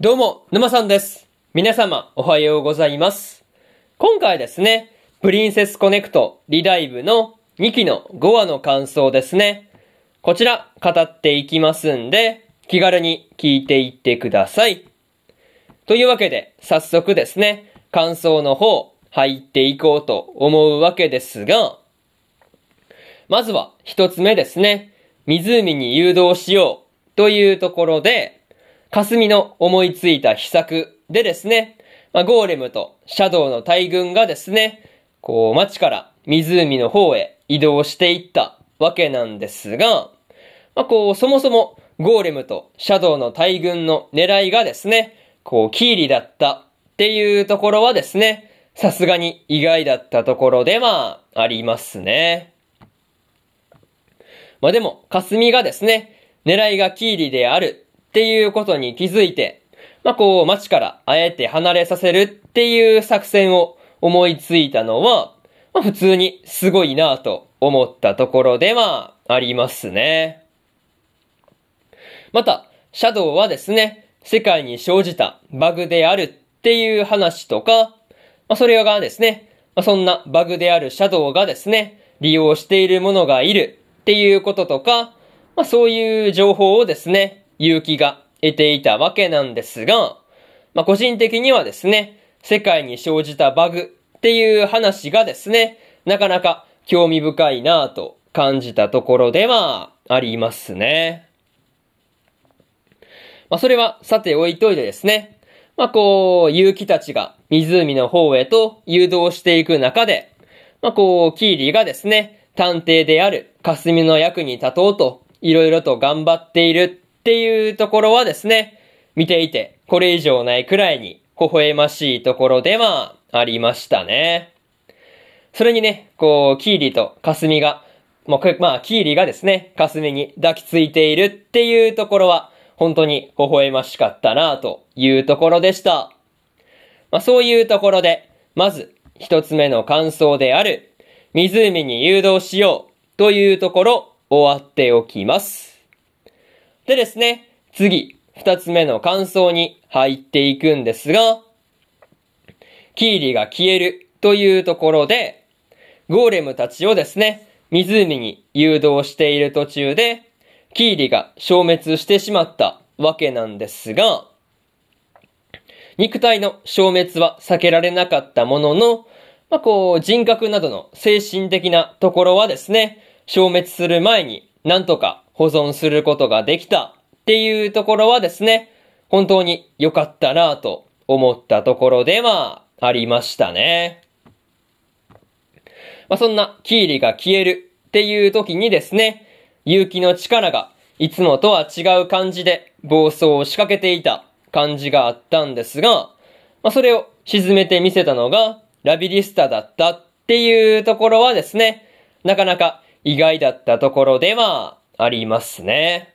どうも、沼さんです。皆様、おはようございます。今回ですね、プリンセスコネクトリライブの2期の5話の感想ですね。こちら、語っていきますんで、気軽に聞いていってください。というわけで、早速ですね、感想の方、入っていこうと思うわけですが、まずは一つ目ですね、湖に誘導しようというところで、霞の思いついた秘策でですね、まあ、ゴーレムとシャドウの大軍がですね、こう街から湖の方へ移動していったわけなんですが、まあ、こうそもそもゴーレムとシャドウの大軍の狙いがですね、こうキーリだったっていうところはですね、さすがに意外だったところではありますね。まあでも、霞がですね、狙いがキーリであるっていうことに気づいて、まあこう街からあえて離れさせるっていう作戦を思いついたのは、まあ普通にすごいなぁと思ったところではありますね。また、シャドウはですね、世界に生じたバグであるっていう話とか、まあそれがですね、まあそんなバグであるシャドウがですね、利用しているものがいるっていうこととか、まあそういう情報をですね、勇気が得ていたわけなんですが、まあ個人的にはですね、世界に生じたバグっていう話がですね、なかなか興味深いなぁと感じたところではありますね。まあそれはさて置いといてですね、まあこう、勇気たちが湖の方へと誘導していく中で、まあこう、キーリーがですね、探偵である霞の役に立とうと、いろいろと頑張っているっていうところはですね、見ていて、これ以上ないくらいに、微笑ましいところではありましたね。それにね、こう、キーリーと霞が、もう、まあ、キーリがですね、霞に抱きついているっていうところは、本当に微笑ましかったなというところでした。まあ、そういうところで、まず、一つ目の感想である、湖に誘導しようというところ、終わっておきます。でですね、次、二つ目の感想に入っていくんですが、キーリが消えるというところで、ゴーレムたちをですね、湖に誘導している途中で、キーリが消滅してしまったわけなんですが、肉体の消滅は避けられなかったものの、まあ、こう、人格などの精神的なところはですね、消滅する前になんとか保存することができたっていうところはですね、本当に良かったなぁと思ったところではありましたね。まあ、そんなキーリが消えるっていう時にですね、勇気の力がいつもとは違う感じで暴走を仕掛けていた感じがあったんですが、まあ、それを沈めてみせたのがラビリスタだったっていうところはですね、なかなか意外だったところではありますね。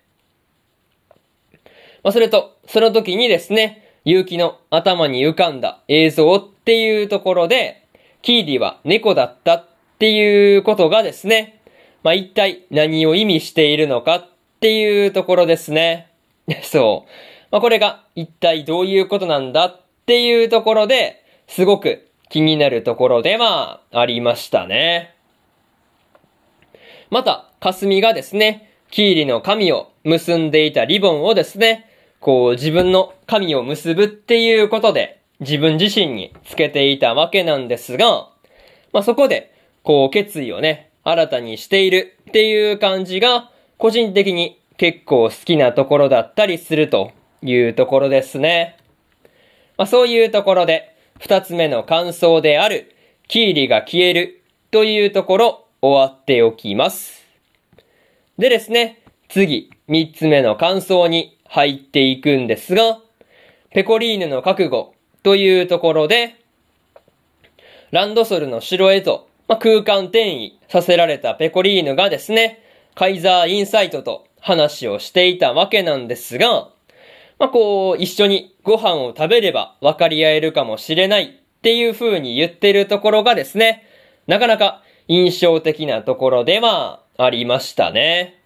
まあ、それと、その時にですね、勇気の頭に浮かんだ映像っていうところで、キーディは猫だったっていうことがですね、まあ、一体何を意味しているのかっていうところですね。そう。まあ、これが一体どういうことなんだっていうところで、すごく気になるところではありましたね。また、霞がですね、キーリの髪を結んでいたリボンをですね、こう自分の髪を結ぶっていうことで自分自身につけていたわけなんですが、まあ、そこで、こう決意をね、新たにしているっていう感じが、個人的に結構好きなところだったりするというところですね。まあ、そういうところで、二つ目の感想である、キーリが消えるというところ、終わっておきます。でですね、次、三つ目の感想に入っていくんですが、ペコリーヌの覚悟というところで、ランドソルの城へと、まあ、空間転移させられたペコリーヌがですね、カイザーインサイトと話をしていたわけなんですが、まあ、こう、一緒にご飯を食べれば分かり合えるかもしれないっていう風に言ってるところがですね、なかなか印象的なところではありましたね。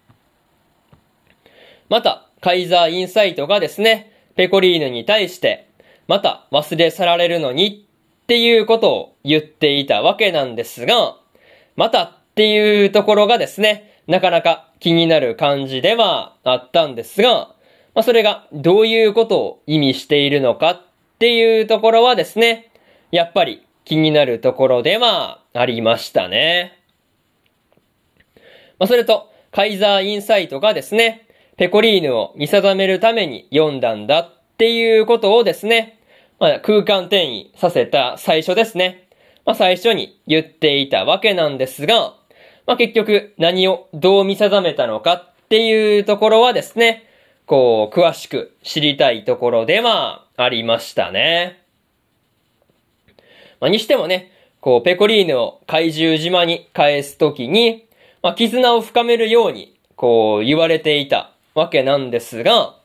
また、カイザーインサイトがですね、ペコリーヌに対して、また忘れ去られるのにっていうことを言っていたわけなんですが、またっていうところがですね、なかなか気になる感じではあったんですが、まあ、それがどういうことを意味しているのかっていうところはですね、やっぱり気になるところではありましたね。まあ、それと、カイザーインサイトがですね、ペコリーヌを見定めるために読んだんだっていうことをですね、まあ、空間転移させた最初ですね。まあ、最初に言っていたわけなんですが、まあ、結局何をどう見定めたのかっていうところはですね、こう、詳しく知りたいところではありましたね。まあ、にしてもね、こう、ペコリーヌを怪獣島に返すときに、まあ、絆を深めるように、こう、言われていたわけなんですが、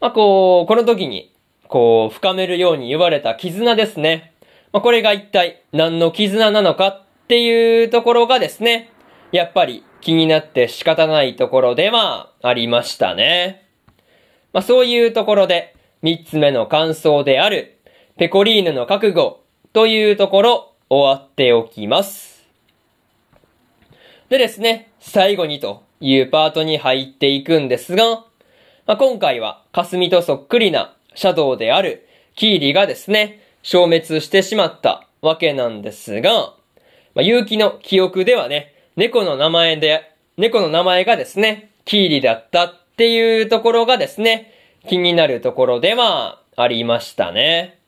まあ、こう、この時に、こう、深めるように言われた絆ですね。まあ、これが一体何の絆なのかっていうところがですね、やっぱり気になって仕方ないところではありましたね。まあ、そういうところで、三つ目の感想である、ペコリーヌの覚悟というところ、終わっておきます。でですね、最後にというパートに入っていくんですが、まあ、今回は霞とそっくりなシャドウであるキーリがですね、消滅してしまったわけなんですが、まあ、勇気の記憶ではね、猫の名前で、猫の名前がですね、キーリだったっていうところがですね、気になるところではありましたね。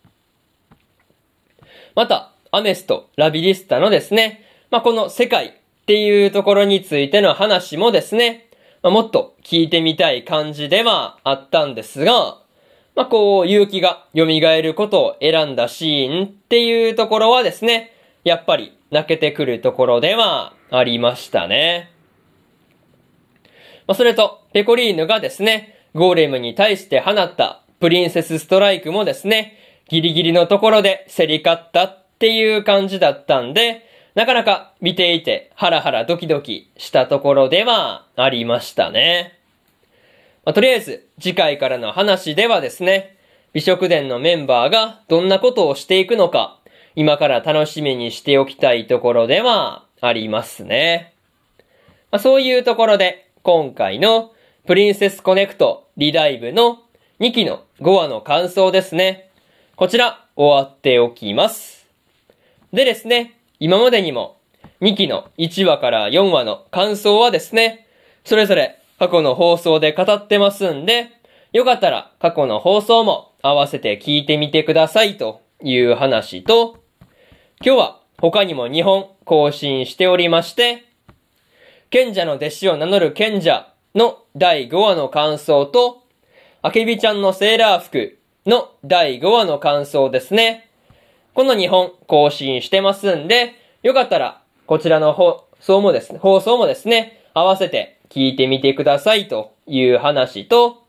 また、アメスとラビリスタのですね、まあ、この世界っていうところについての話もですね、まあ、もっと聞いてみたい感じではあったんですが、まあ、こう、勇気が蘇ることを選んだシーンっていうところはですね、やっぱり泣けてくるところではありましたね。まあ、それと、ペコリーヌがですね、ゴーレムに対して放ったプリンセスストライクもですね、ギリギリのところで競り勝ったっていう感じだったんで、なかなか見ていてハラハラドキドキしたところではありましたね。まあ、とりあえず次回からの話ではですね、美食殿のメンバーがどんなことをしていくのか、今から楽しみにしておきたいところではありますね。まあ、そういうところで今回のプリンセスコネクトリダイブの2期の5話の感想ですね。こちら終わっておきます。でですね、今までにも2期の1話から4話の感想はですね、それぞれ過去の放送で語ってますんで、よかったら過去の放送も合わせて聞いてみてくださいという話と、今日は他にも2本更新しておりまして、賢者の弟子を名乗る賢者の第5話の感想と、あけびちゃんのセーラー服の第5話の感想ですね。この2本更新してますんで、よかったら、こちらの放送もですね、放送もですね、合わせて聞いてみてくださいという話と、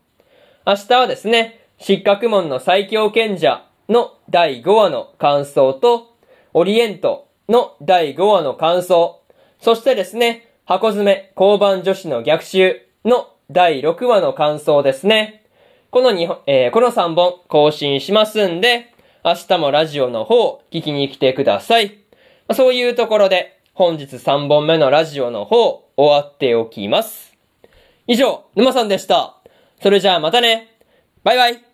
明日はですね、失格門の最強賢者の第5話の感想と、オリエントの第5話の感想、そしてですね、箱詰め交番女子の逆襲の第6話の感想ですね。この2本、えー、この3本更新しますんで、明日もラジオの方、聞きに来てください。そういうところで、本日3本目のラジオの方、終わっておきます。以上、沼さんでした。それじゃあまたね。バイバイ。